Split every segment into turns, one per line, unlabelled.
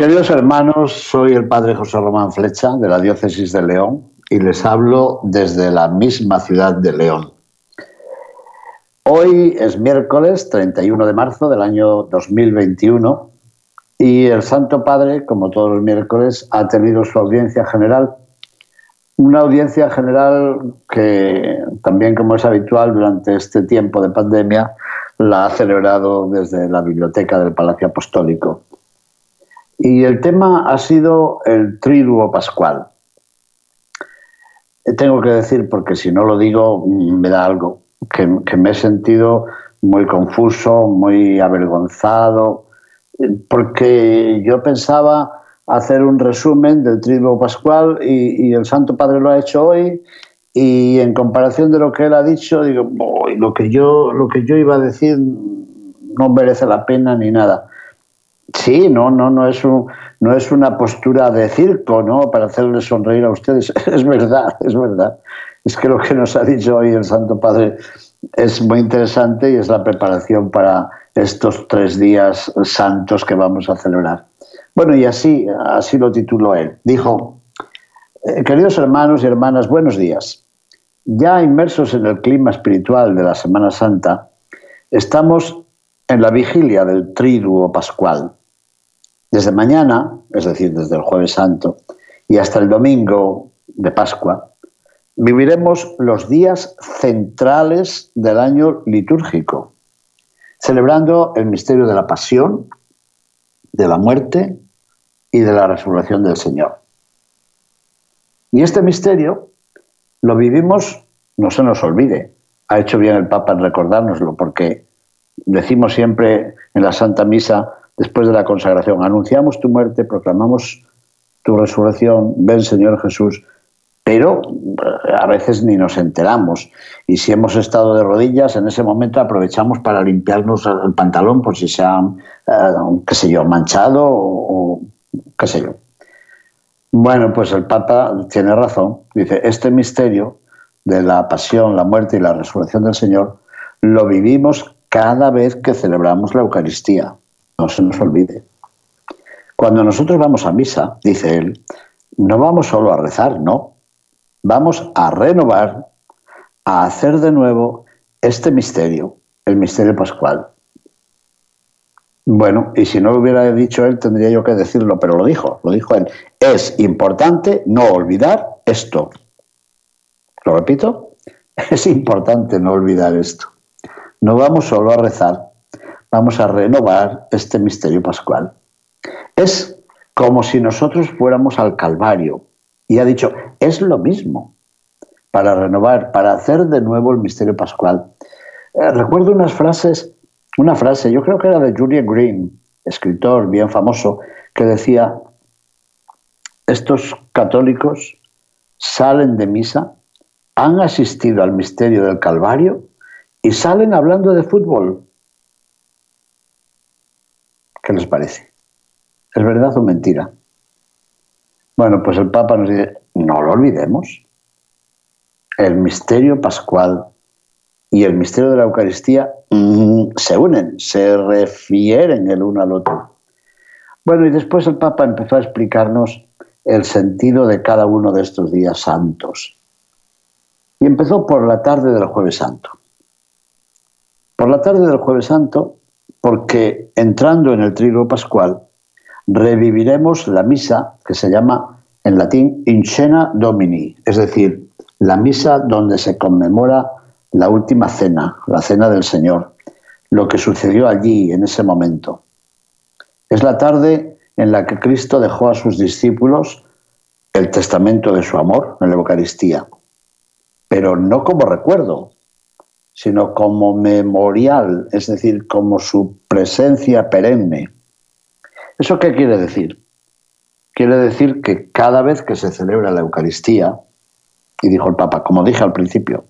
Queridos hermanos, soy el padre José Román Flecha de la diócesis de León y les hablo desde la misma ciudad de León. Hoy es miércoles 31 de marzo del año 2021 y el Santo Padre, como todos los miércoles, ha tenido su audiencia general. Una audiencia general que también, como es habitual durante este tiempo de pandemia, la ha celebrado desde la biblioteca del Palacio Apostólico. Y el tema ha sido el triduo pascual. Tengo que decir, porque si no lo digo, me da algo, que, me he sentido muy confuso, muy avergonzado, porque yo pensaba hacer un resumen del triduo pascual y, y, el Santo Padre lo ha hecho hoy y en comparación de lo que él ha dicho, digo, lo, que yo, lo que yo iba a decir no merece la pena ni nada. Sí, no, no, no es, un, no es una postura de circo, ¿no? Para hacerles sonreír a ustedes. Es verdad, es verdad. Es que lo que nos ha dicho hoy el Santo Padre es muy interesante y es la preparación para estos tres días santos que vamos a celebrar. Bueno, y así, así lo tituló él. Dijo, eh, queridos hermanos y hermanas, buenos días. Ya inmersos en el clima espiritual de la Semana Santa, estamos en la vigilia del triduo pascual. Desde mañana, es decir, desde el jueves santo, y hasta el domingo de Pascua, viviremos los días centrales del año litúrgico, celebrando el misterio de la pasión, de la muerte y de la resurrección del Señor. Y este misterio lo vivimos, no se nos olvide, ha hecho bien el Papa en recordárnoslo, porque decimos siempre en la Santa Misa, después de la consagración, anunciamos tu muerte, proclamamos tu resurrección, ven Señor Jesús, pero eh, a veces ni nos enteramos. Y si hemos estado de rodillas, en ese momento aprovechamos para limpiarnos el pantalón por si se ha, eh, qué sé yo, manchado o qué sé yo. Bueno, pues el Papa tiene razón. Dice, este misterio de la pasión, la muerte y la resurrección del Señor lo vivimos cada vez que celebramos la Eucaristía. No se nos olvide. Cuando nosotros vamos a misa, dice él, no vamos solo a rezar, no. Vamos a renovar, a hacer de nuevo este misterio, el misterio pascual. Bueno, y si no lo hubiera dicho él, tendría yo que decirlo, pero lo dijo, lo dijo él. Es importante no olvidar esto. ¿Lo repito? Es importante no olvidar esto. No vamos solo a rezar, vamos a renovar este misterio pascual. Es como si nosotros fuéramos al Calvario. Y ha dicho, es lo mismo, para renovar, para hacer de nuevo el misterio pascual. Eh, recuerdo unas frases una frase, yo creo que era de Julian Green, escritor bien famoso, que decía, estos católicos salen de misa, han asistido al misterio del Calvario y salen hablando de fútbol. ¿Qué les parece? ¿Es verdad o mentira? Bueno, pues el Papa nos dice, no lo olvidemos. El misterio pascual y el misterio de la Eucaristía mmm, se unen, se refieren el uno al otro. Bueno, y después el Papa empezó a explicarnos el sentido de cada uno de estos días santos. Y empezó por la tarde del jueves santo. Por la tarde del jueves santo, porque entrando en el trigo pascual, reviviremos la misa que se llama en latín In Cena Domini, es decir, la misa donde se conmemora la última cena, la cena del Señor, lo que sucedió allí en ese momento. Es la tarde en la que Cristo dejó a sus discípulos el testamento de su amor en la Eucaristía, pero no como recuerdo, sino como memorial, es decir, como su presencia perenne. ¿Eso qué quiere decir? Quiere decir que cada vez que se celebra la Eucaristía, y dijo el Papa, como dije al principio,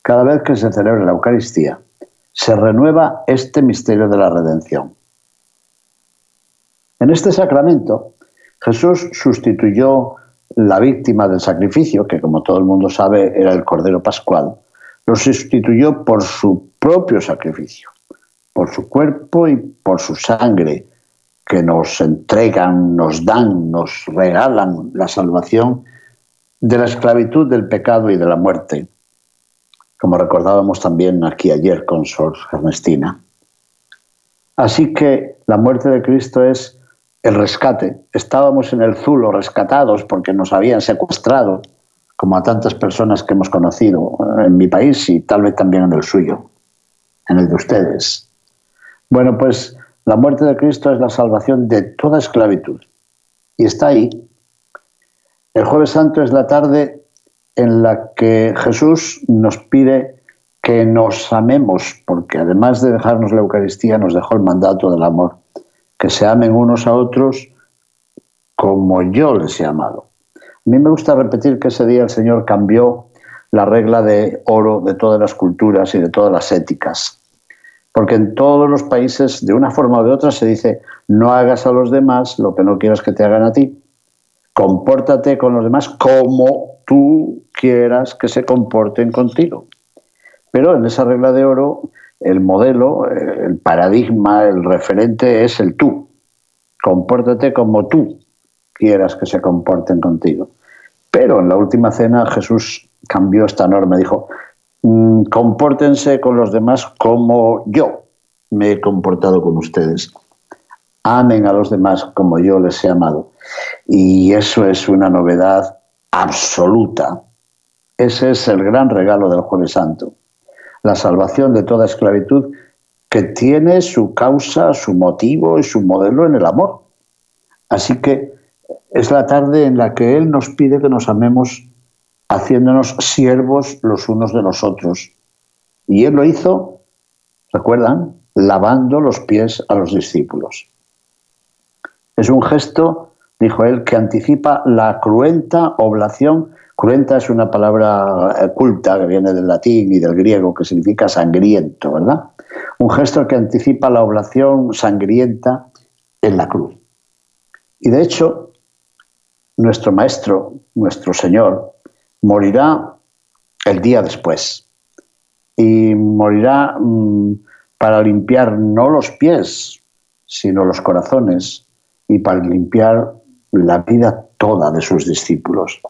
cada vez que se celebra la Eucaristía, se renueva este misterio de la redención. En este sacramento, Jesús sustituyó la víctima del sacrificio, que como todo el mundo sabe era el Cordero Pascual, lo sustituyó por su propio sacrificio, por su cuerpo y por su sangre, que nos entregan, nos dan, nos regalan la salvación de la esclavitud, del pecado y de la muerte, como recordábamos también aquí ayer con Sor Ernestina. Así que la muerte de Cristo es el rescate. Estábamos en el Zulo rescatados porque nos habían secuestrado, como a tantas personas que hemos conocido en mi país y tal vez también en el suyo, en el de ustedes. Bueno, pues la muerte de Cristo es la salvación de toda esclavitud y está ahí. El jueves santo es la tarde en la que Jesús nos pide que nos amemos, porque además de dejarnos la Eucaristía, nos dejó el mandato del amor que se amen unos a otros como yo les he amado. A mí me gusta repetir que ese día el Señor cambió la regla de oro de todas las culturas y de todas las éticas. Porque en todos los países, de una forma o de otra, se dice, no hagas a los demás lo que no quieras que te hagan a ti. Compórtate con los demás como tú quieras que se comporten contigo. Pero en esa regla de oro el modelo, el paradigma, el referente es el tú. Compórtate como tú quieras que se comporten contigo. Pero en la última cena Jesús cambió esta norma, dijo, mm, compórtense con los demás como yo me he comportado con ustedes. Amen a los demás como yo les he amado. Y eso es una novedad absoluta. Ese es el gran regalo del Jueves Santo la salvación de toda esclavitud que tiene su causa, su motivo y su modelo en el amor. Así que es la tarde en la que Él nos pide que nos amemos haciéndonos siervos los unos de los otros. Y Él lo hizo, ¿recuerdan? Lavando los pies a los discípulos. Es un gesto, dijo él, que anticipa la cruenta oblación Cruenta es una palabra eh, culta que viene del latín y del griego que significa sangriento, ¿verdad? Un gesto que anticipa la oblación sangrienta en la cruz. Y de hecho, nuestro Maestro, nuestro Señor, morirá el día después. Y morirá mm, para limpiar no los pies, sino los corazones, y para limpiar la vida toda de sus discípulos.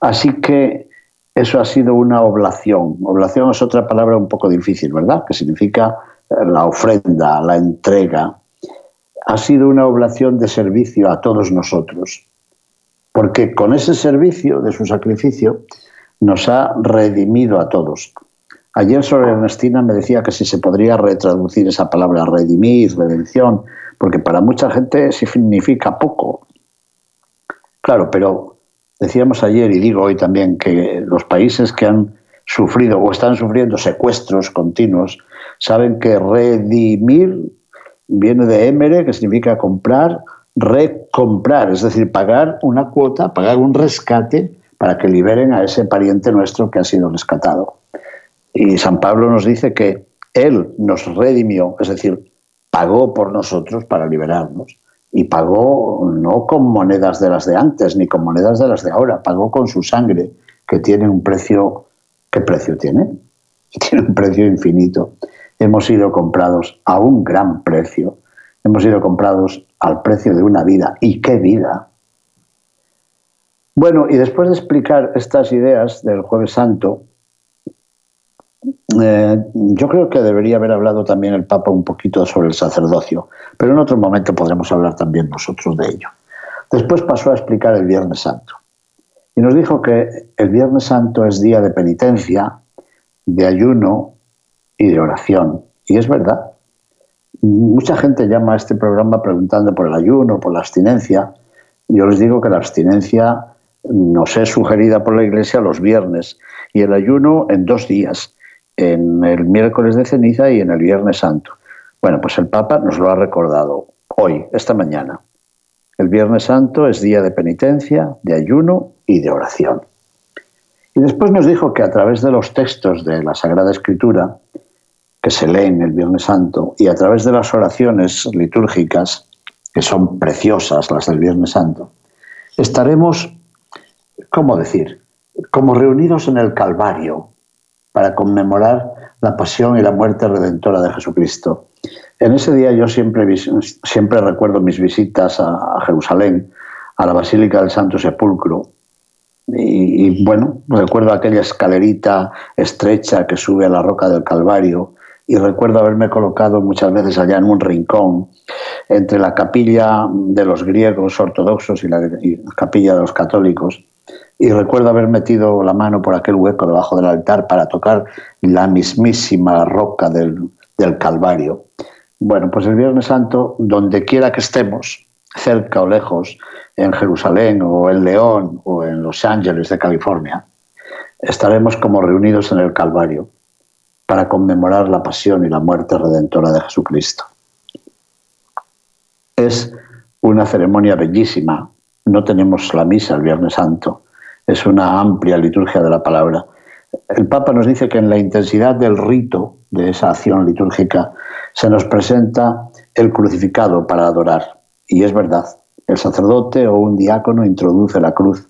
Así que eso ha sido una oblación. Oblación es otra palabra un poco difícil, ¿verdad? Que significa eh, la ofrenda, la entrega. Ha sido una oblación de servicio a todos nosotros. Porque con ese servicio de su sacrificio nos ha redimido a todos. Ayer sobre Ernestina me decía que si se podría retraducir esa palabra redimir, redención, porque para mucha gente significa poco. Claro, pero Decíamos ayer y digo hoy también que los países que han sufrido o están sufriendo secuestros continuos saben que redimir viene de emere, que significa comprar, recomprar, es decir, pagar una cuota, pagar un rescate para que liberen a ese pariente nuestro que ha sido rescatado. Y San Pablo nos dice que Él nos redimió, es decir, pagó por nosotros para liberarnos y pagó no con monedas de las de antes ni con monedas de las de ahora, pagó con su sangre, que tiene un precio, ¿qué precio tiene? Tiene un precio infinito. Hemos sido comprados a un gran precio, hemos sido comprados al precio de una vida. ¿Y qué vida? Bueno, y después de explicar estas ideas del jueves santo, eh, yo creo que debería haber hablado también el Papa un poquito sobre el sacerdocio, pero en otro momento podremos hablar también nosotros de ello. Después pasó a explicar el Viernes Santo y nos dijo que el Viernes Santo es día de penitencia, de ayuno y de oración. Y es verdad. Mucha gente llama a este programa preguntando por el ayuno, por la abstinencia. Yo les digo que la abstinencia nos es sugerida por la Iglesia los viernes y el ayuno en dos días en el miércoles de ceniza y en el viernes santo. Bueno, pues el Papa nos lo ha recordado hoy, esta mañana. El viernes santo es día de penitencia, de ayuno y de oración. Y después nos dijo que a través de los textos de la Sagrada Escritura, que se leen el Viernes Santo, y a través de las oraciones litúrgicas, que son preciosas las del Viernes Santo, estaremos, ¿cómo decir?, como reunidos en el Calvario para conmemorar la pasión y la muerte redentora de Jesucristo. En ese día yo siempre, siempre recuerdo mis visitas a, Jerusalén, a la Basílica del Santo Sepulcro, y, bueno, recuerdo aquella escalerita estrecha que sube a la roca del Calvario y recuerdo haberme colocado muchas veces allá en un rincón entre la capilla de los griegos ortodoxos y la, capilla de los católicos y recuerdo haber metido la mano por aquel hueco debajo del altar para tocar la mismísima roca del, del Calvario. Bueno, pues el Viernes Santo, donde quiera que estemos, cerca o lejos, en Jerusalén o en León o en Los Ángeles de California, estaremos como reunidos en el Calvario para conmemorar la pasión y la muerte redentora de Jesucristo. Es una ceremonia bellísima. No tenemos la misa el Viernes Santo. Es una amplia liturgia de la palabra. El Papa nos dice que en la intensidad del rito de esa acción litúrgica se nos presenta el crucificado para adorar. Y es verdad, el sacerdote o un diácono introduce la cruz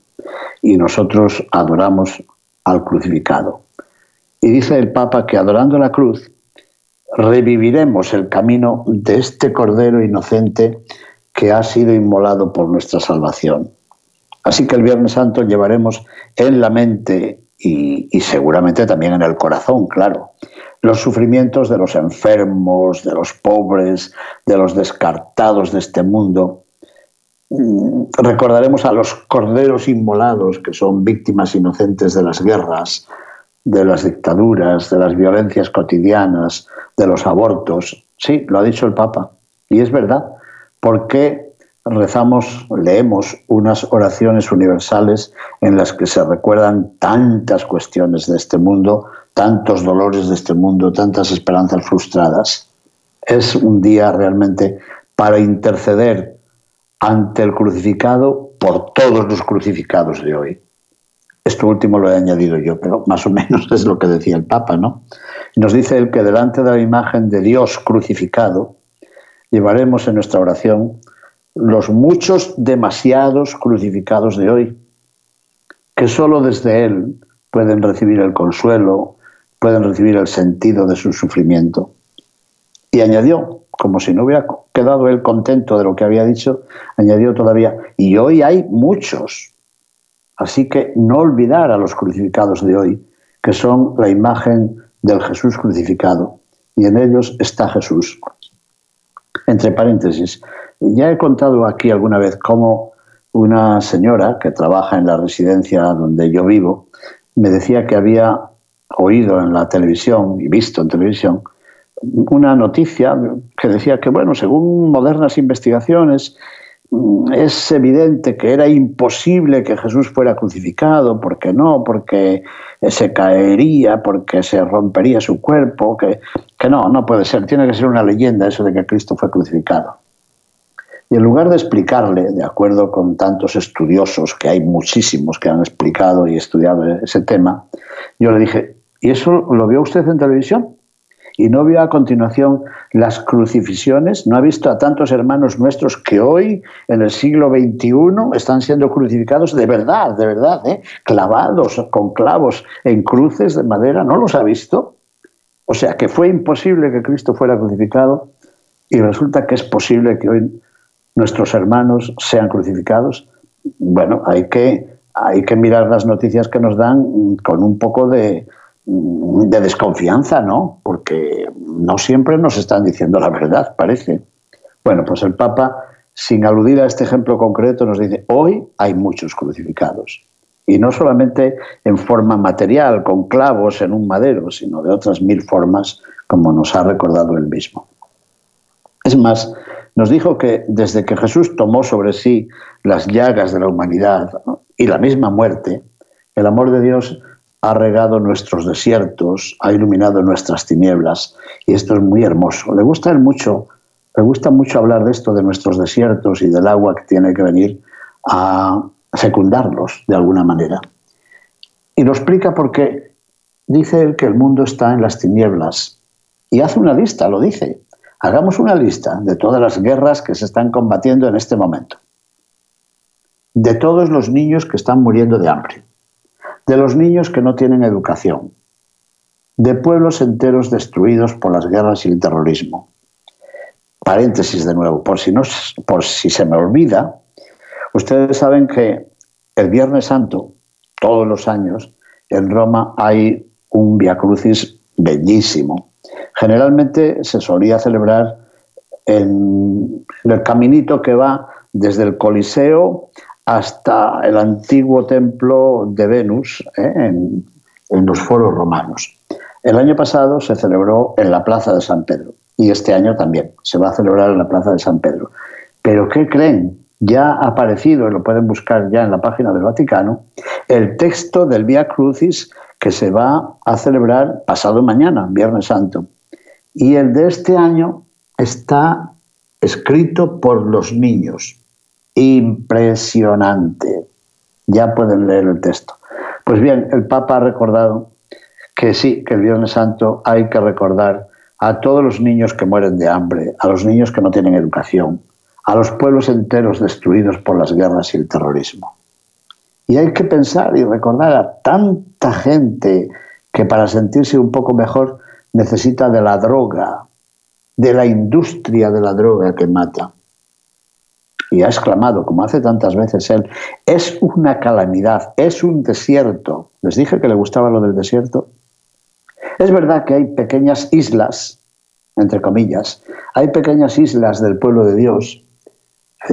y nosotros adoramos al crucificado. Y dice el Papa que adorando la cruz reviviremos el camino de este Cordero inocente que ha sido inmolado por nuestra salvación. Así que el Viernes Santo llevaremos en la mente y, y, seguramente también en el corazón, claro, los sufrimientos de los enfermos, de los pobres, de los descartados de este mundo, Mm, recordaremos a los corderos inmolados, que son víctimas inocentes de las guerras, de las dictaduras, de las violencias cotidianas, de los abortos. Sí, lo ha dicho el Papa. Y es verdad, porque rezamos, leemos unas oraciones universales en las que se recuerdan tantas cuestiones de este mundo, tantos dolores de este mundo, tantas esperanzas frustradas. Es un día realmente para interceder ante el crucificado por todos los crucificados de hoy. Esto último lo he añadido yo, pero más o menos es lo que decía el Papa, ¿no? Nos dice él que delante de la imagen de Dios crucificado llevaremos en nuestra oración los muchos demasiados crucificados de hoy, que solo desde Él pueden recibir el consuelo, pueden recibir el sentido de su sufrimiento. Y añadió, como si no hubiera quedado él contento de lo que había dicho, añadió todavía, y hoy hay muchos. Así que no olvidar a los crucificados de hoy, que son la imagen del Jesús crucificado, y en ellos está Jesús. Entre paréntesis, ya he contado aquí alguna vez cómo una señora que trabaja en la residencia donde yo vivo me decía que había oído en la televisión y visto en televisión una noticia que decía que, bueno, según modernas investigaciones, es evidente que era imposible que Jesús fuera crucificado, porque no, porque se caería, porque se rompería su cuerpo, que, que no, no puede ser, tiene que ser una leyenda eso de que Cristo fue crucificado. Y en lugar de explicarle, de acuerdo con tantos estudiosos, que hay muchísimos que han explicado y estudiado ese tema, yo le dije, ¿y eso lo vio usted en televisión? Y no vio a continuación las crucifixiones, no ha visto a tantos hermanos nuestros que hoy, en el siglo XXI, están siendo crucificados de verdad, de verdad, ¿eh? clavados con clavos en cruces de madera, ¿no los ha visto? O sea que fue imposible que Cristo fuera crucificado y resulta que es posible que hoy nuestros hermanos sean crucificados. Bueno, hay que, hay que mirar las noticias que nos dan con un poco de, de desconfianza, ¿no? Porque no siempre nos están diciendo la verdad, parece. Bueno, pues el Papa, sin aludir a este ejemplo concreto, nos dice, hoy hay muchos crucificados. Y no solamente en forma material, con clavos en un madero, sino de otras mil formas, como nos ha recordado él mismo. Es más, nos dijo que desde que Jesús tomó sobre sí las llagas de la humanidad y la misma muerte, el amor de Dios ha regado nuestros desiertos, ha iluminado nuestras tinieblas. Y esto es muy hermoso. Le gusta mucho, le gusta mucho hablar de esto, de nuestros desiertos y del agua que tiene que venir a secundarlos de alguna manera. Y lo explica porque dice él que el mundo está en las tinieblas. Y hace una lista, lo dice. Hagamos una lista de todas las guerras que se están combatiendo en este momento. De todos los niños que están muriendo de hambre. De los niños que no tienen educación. De pueblos enteros destruidos por las guerras y el terrorismo. Paréntesis de nuevo, por si, no, por si se me olvida, ustedes saben que el Viernes Santo, todos los años, en Roma hay un Via Crucis bellísimo, Generalmente se solía celebrar en, el caminito que va desde el Coliseo hasta el antiguo templo de Venus ¿eh? en, en los foros romanos. El año pasado se celebró en la Plaza de San Pedro y este año también se va a celebrar en la Plaza de San Pedro. Pero ¿qué creen? Ya ha aparecido, lo pueden buscar ya en la página del Vaticano, el texto del Via Crucis que se va a celebrar pasado mañana, Viernes Santo. Y el de este año está escrito por los niños. Impresionante. Ya pueden leer el texto. Pues bien, el Papa ha recordado que sí, que el Viernes Santo hay que recordar a todos los niños que mueren de hambre, a los niños que no tienen educación, a los pueblos enteros destruidos por las guerras y el terrorismo. Y hay que pensar y recordar a tanta gente que para sentirse un poco mejor necesita de la droga, de la industria de la droga que mata. Y ha exclamado, como hace tantas veces él, es una calamidad, es un desierto. Les dije que le gustaba lo del desierto. Es verdad que hay pequeñas islas, entre comillas, hay pequeñas islas del pueblo de Dios,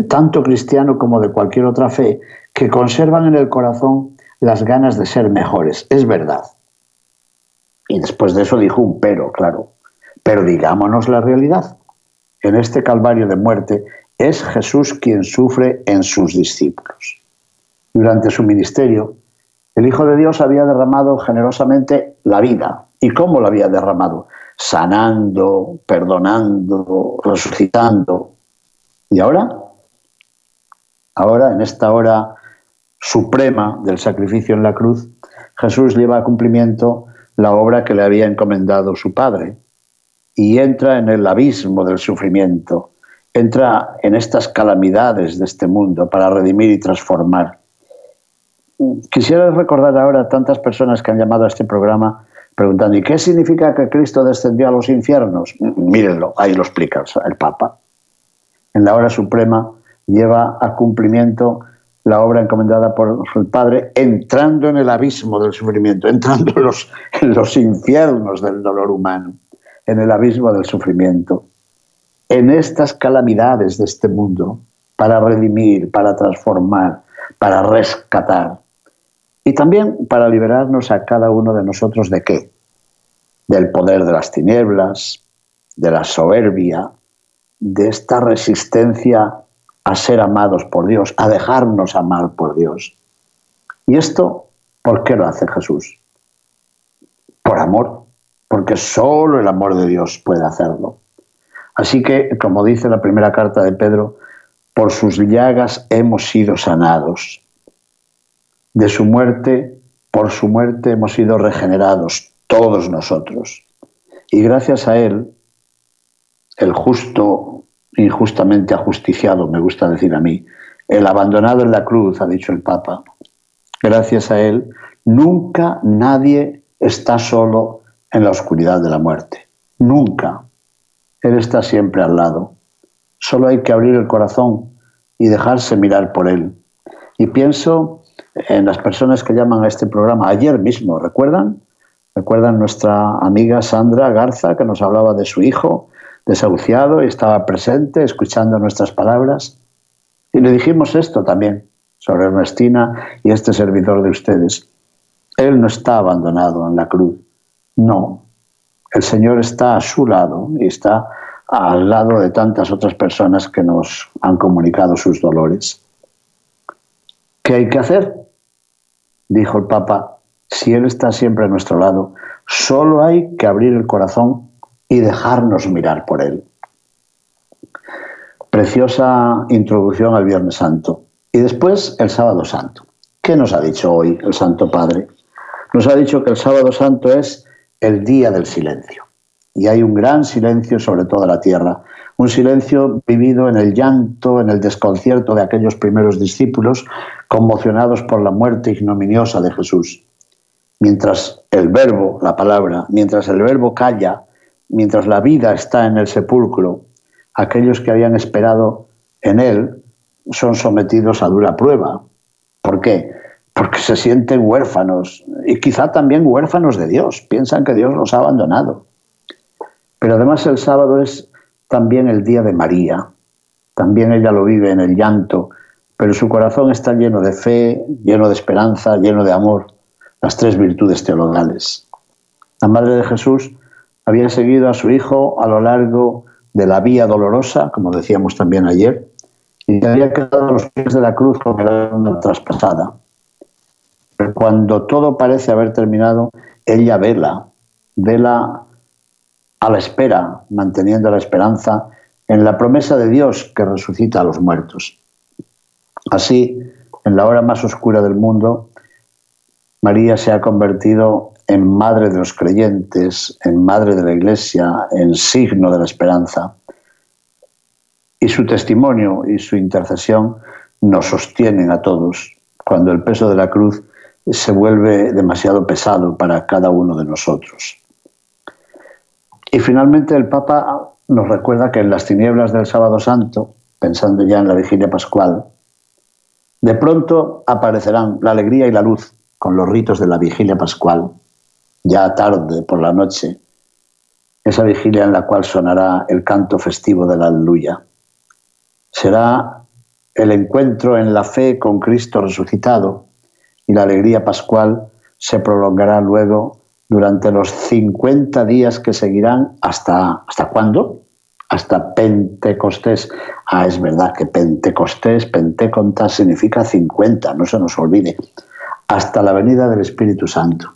tanto cristiano como de cualquier otra fe, que conservan en el corazón las ganas de ser mejores. Es verdad. Y después de eso dijo un pero, claro. Pero digámonos la realidad. En este calvario de muerte es Jesús quien sufre en sus discípulos. Durante su ministerio, el Hijo de Dios había derramado generosamente la vida. ¿Y cómo la había derramado? Sanando, perdonando, resucitando. ¿Y ahora? Ahora, en esta hora suprema del sacrificio en la cruz, Jesús lleva a cumplimiento la obra que le había encomendado su padre y entra en el abismo del sufrimiento, entra en estas calamidades de este mundo para redimir y transformar. Quisiera recordar ahora a tantas personas que han llamado a este programa preguntando, ¿y qué significa que Cristo descendió a los infiernos? Mírenlo, ahí lo explica el Papa. En la hora suprema lleva a cumplimiento la obra encomendada por el Padre, entrando en el abismo del sufrimiento, entrando en los, en los infiernos del dolor humano, en el abismo del sufrimiento, en estas calamidades de este mundo, para redimir, para transformar, para rescatar. Y también para liberarnos a cada uno de nosotros de qué? Del poder de las tinieblas, de la soberbia, de esta resistencia a ser amados por Dios, a dejarnos amar por Dios. ¿Y esto por qué lo hace Jesús? Por amor, porque solo el amor de Dios puede hacerlo. Así que, como dice la primera carta de Pedro, por sus llagas hemos sido sanados. De su muerte, por su muerte hemos sido regenerados, todos nosotros. Y gracias a Él, el justo injustamente ajusticiado, me gusta decir a mí, el abandonado en la cruz, ha dicho el Papa. Gracias a él, nunca nadie está solo en la oscuridad de la muerte. Nunca. Él está siempre al lado. Solo hay que abrir el corazón y dejarse mirar por él. Y pienso en las personas que llaman a este programa ayer mismo, ¿recuerdan? ¿Recuerdan nuestra amiga Sandra Garza que nos hablaba de su hijo desahuciado y estaba presente escuchando nuestras palabras. Y le dijimos esto también sobre Ernestina y este servidor de ustedes. Él no está abandonado en la cruz. No. El Señor está a su lado y está al lado de tantas otras personas que nos han comunicado sus dolores. ¿Qué hay que hacer? Dijo el Papa. si Él está siempre a nuestro lado, solo hay que abrir el corazón y dejarnos mirar por Él. Preciosa introducción al Viernes Santo. Y después el Sábado Santo. ¿Qué nos ha dicho hoy el Santo Padre? Nos ha dicho que el Sábado Santo es el día del silencio. Y hay un gran silencio sobre toda la tierra, un silencio vivido en el llanto, en el desconcierto de aquellos primeros discípulos conmocionados por la muerte ignominiosa de Jesús. Mientras el verbo, la palabra, mientras el verbo calla, mientras la vida está en el sepulcro, aquellos que habían esperado en él son sometidos a dura prueba. ¿Por qué? Porque se sienten huérfanos y quizá también huérfanos de Dios. Piensan que Dios los ha abandonado. Pero además el sábado es también el día de María. También ella lo vive en el llanto, pero su corazón está lleno de fe, lleno de esperanza, lleno de amor, las tres virtudes teologales. La Madre de Jesús había seguido a su hijo a lo largo de la vía dolorosa, como decíamos también ayer, y había quedado a los pies de la cruz con el alma traspasada. Cuando todo parece haber terminado, ella vela, vela a la espera, manteniendo la esperanza en la promesa de Dios que resucita a los muertos. Así, en la hora más oscura del mundo, María se ha convertido en madre de los creyentes, en madre de la Iglesia, en signo de la esperanza. Y su testimonio y su intercesión nos sostienen a todos cuando el peso de la cruz se vuelve demasiado pesado para cada uno de nosotros. Y finalmente el Papa nos recuerda que en las tinieblas del sábado santo, pensando ya en la vigilia pascual, de pronto aparecerán la alegría y la luz con los ritos de la vigilia pascual, ya tarde por la noche, esa vigilia en la cual sonará el canto festivo de la aleluya. Será el encuentro en la fe con Cristo resucitado y la alegría pascual se prolongará luego durante los 50 días que seguirán hasta ¿hasta cuándo? Hasta Pentecostés. Ah, es verdad que Pentecostés, Pentecontas significa 50, no se nos olvide hasta la venida del Espíritu Santo.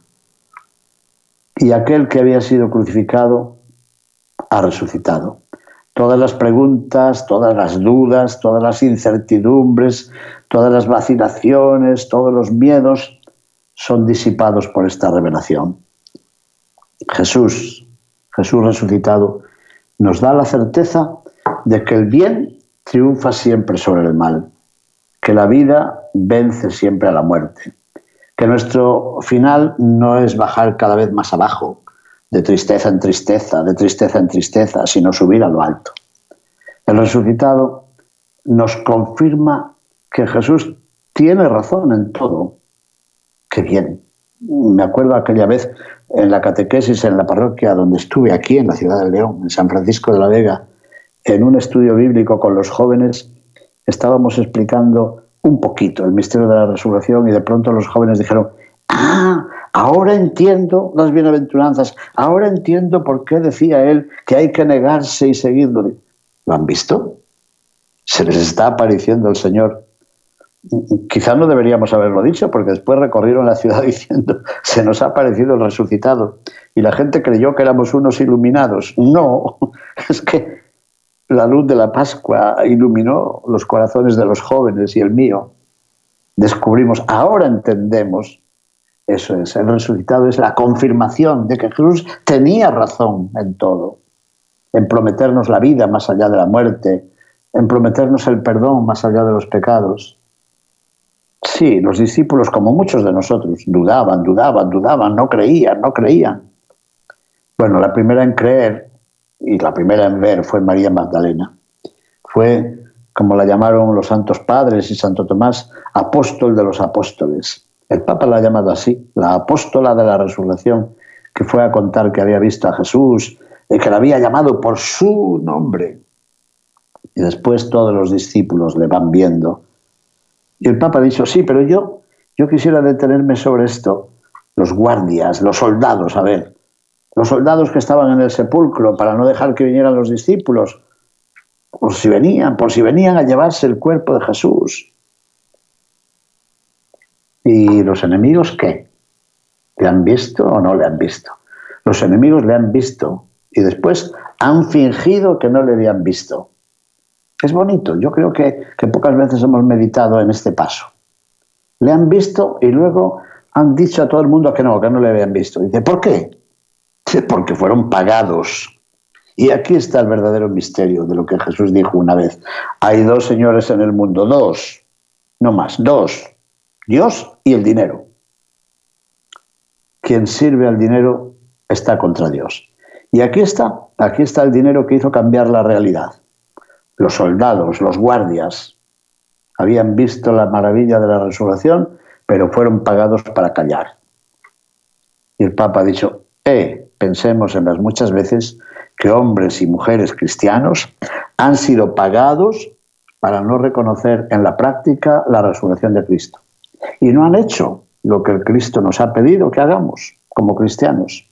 Y aquel que había sido crucificado ha resucitado. Todas las preguntas, todas las dudas, todas las incertidumbres, todas las vacilaciones, todos los miedos son disipados por esta revelación. Jesús, Jesús resucitado, nos da la certeza de que el bien triunfa siempre sobre el mal, que la vida vence siempre a la muerte, que nuestro final no es bajar cada vez más abajo, de tristeza en tristeza, de tristeza en tristeza, sino subir a lo alto. El resucitado nos confirma que Jesús tiene razón en todo. Qué bien. Me acuerdo aquella vez en la catequesis en la parroquia donde estuve aquí en la ciudad de León, en San Francisco de la Vega, en un estudio bíblico con los jóvenes, estábamos explicando un poquito el misterio de la resurrección y de pronto los jóvenes dijeron, ah, ahora entiendo las bienaventuranzas, ahora entiendo por qué decía él que hay que negarse y seguirlo. ¿Lo han visto? Se les está apareciendo el Señor. Quizá no deberíamos haberlo dicho, porque después recorrieron la ciudad diciendo, se nos ha aparecido el resucitado. Y la gente creyó que éramos unos iluminados. No, es que la luz de la Pascua iluminó los corazones de los jóvenes y el mío. Descubrimos, ahora entendemos, eso es, el resucitado es la confirmación de que Jesús tenía razón en todo, en prometernos la vida más allá de la muerte, en prometernos el perdón más allá de los pecados. Sí, los discípulos, como muchos de nosotros, dudaban, dudaban, dudaban, no creían, no creían. Bueno, la primera en creer y la primera en ver fue María Magdalena. Fue, como la llamaron los santos padres y Santo Tomás, apóstol de los apóstoles. El Papa la ha llamado así, la apóstola de la resurrección, que fue a contar que había visto a Jesús que la había llamado por su nombre. Y después todos los discípulos le van viendo. Y el Papa ha dicho, sí, pero yo, yo quisiera detenerme sobre esto. Los guardias, los soldados, a ver, los soldados que estaban en el sepulcro para no dejar que vinieran los discípulos, por si venían, por si venían a llevarse el cuerpo de Jesús. ¿Y los enemigos qué? ¿Le han visto o no le han visto? Los enemigos le han visto y después han fingido que no le habían visto. Es bonito, yo creo que, que pocas veces hemos meditado en este paso. Le han visto y luego han dicho a todo el mundo que no, que no le habían visto. Dice, ¿por qué? Porque fueron pagados. Y aquí está el verdadero misterio de lo que Jesús dijo una vez. Hay dos señores en el mundo, dos, no más, dos. Dios y el dinero. Quien sirve al dinero está contra Dios. Y aquí está, aquí está el dinero que hizo cambiar la realidad. Los soldados, los guardias, habían visto la maravilla de la resurrección, pero fueron pagados para callar. Y el Papa ha dicho, eh, pensemos en las muchas veces que hombres y mujeres cristianos han sido pagados para no reconocer en la práctica la resurrección de Cristo. Y no han hecho lo que el Cristo nos ha pedido que hagamos como cristianos.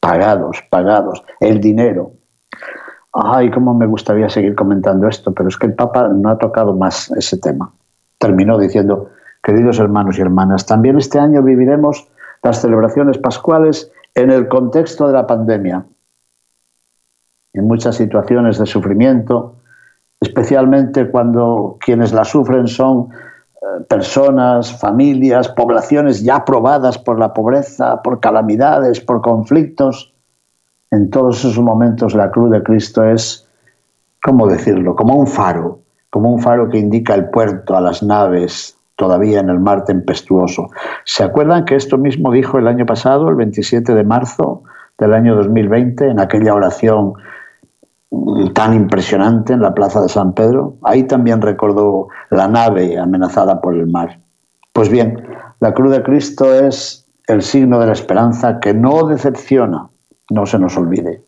Pagados, pagados, el dinero. Ay, cómo me gustaría seguir comentando esto, pero es que el Papa no ha tocado más ese tema. Terminó diciendo, queridos hermanos y hermanas, también este año viviremos las celebraciones pascuales en el contexto de la pandemia. En muchas situaciones de sufrimiento, especialmente cuando quienes la sufren son personas, familias, poblaciones ya probadas por la pobreza, por calamidades, por conflictos. En todos esos momentos la cruz de Cristo es, ¿cómo decirlo?, como un faro, como un faro que indica el puerto a las naves todavía en el mar tempestuoso. ¿Se acuerdan que esto mismo dijo el año pasado, el 27 de marzo del año 2020, en aquella oración tan impresionante en la plaza de San Pedro. Ahí también recordó la nave amenazada por el mar. Pues bien, la cruz de Cristo es el signo de la esperanza que no decepciona, no se nos olvide.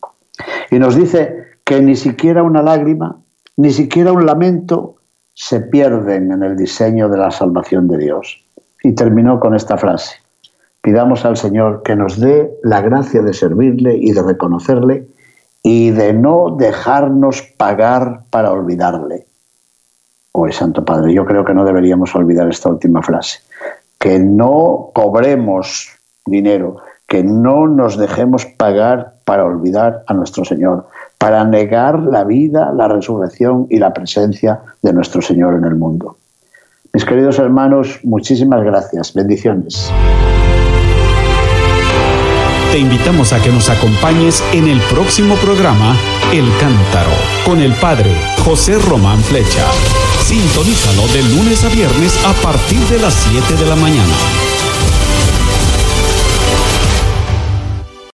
Y nos dice que ni siquiera una lágrima, ni siquiera un lamento se pierden en el diseño de la salvación de Dios. Y terminó con esta frase. Pidamos al Señor que nos dé la gracia de servirle y de reconocerle y de no dejarnos pagar para olvidarle. Hoy, Santo Padre, yo creo que no deberíamos olvidar esta última frase. Que no cobremos dinero, que no nos dejemos pagar para olvidar a nuestro Señor, para negar la vida, la resurrección y la presencia de nuestro Señor en el mundo. Mis queridos hermanos, muchísimas gracias. Bendiciones.
Te invitamos a que nos acompañes en el próximo programa El Cántaro con el padre José Román Flecha. Sintonízalo de lunes a viernes a partir de las 7 de la mañana.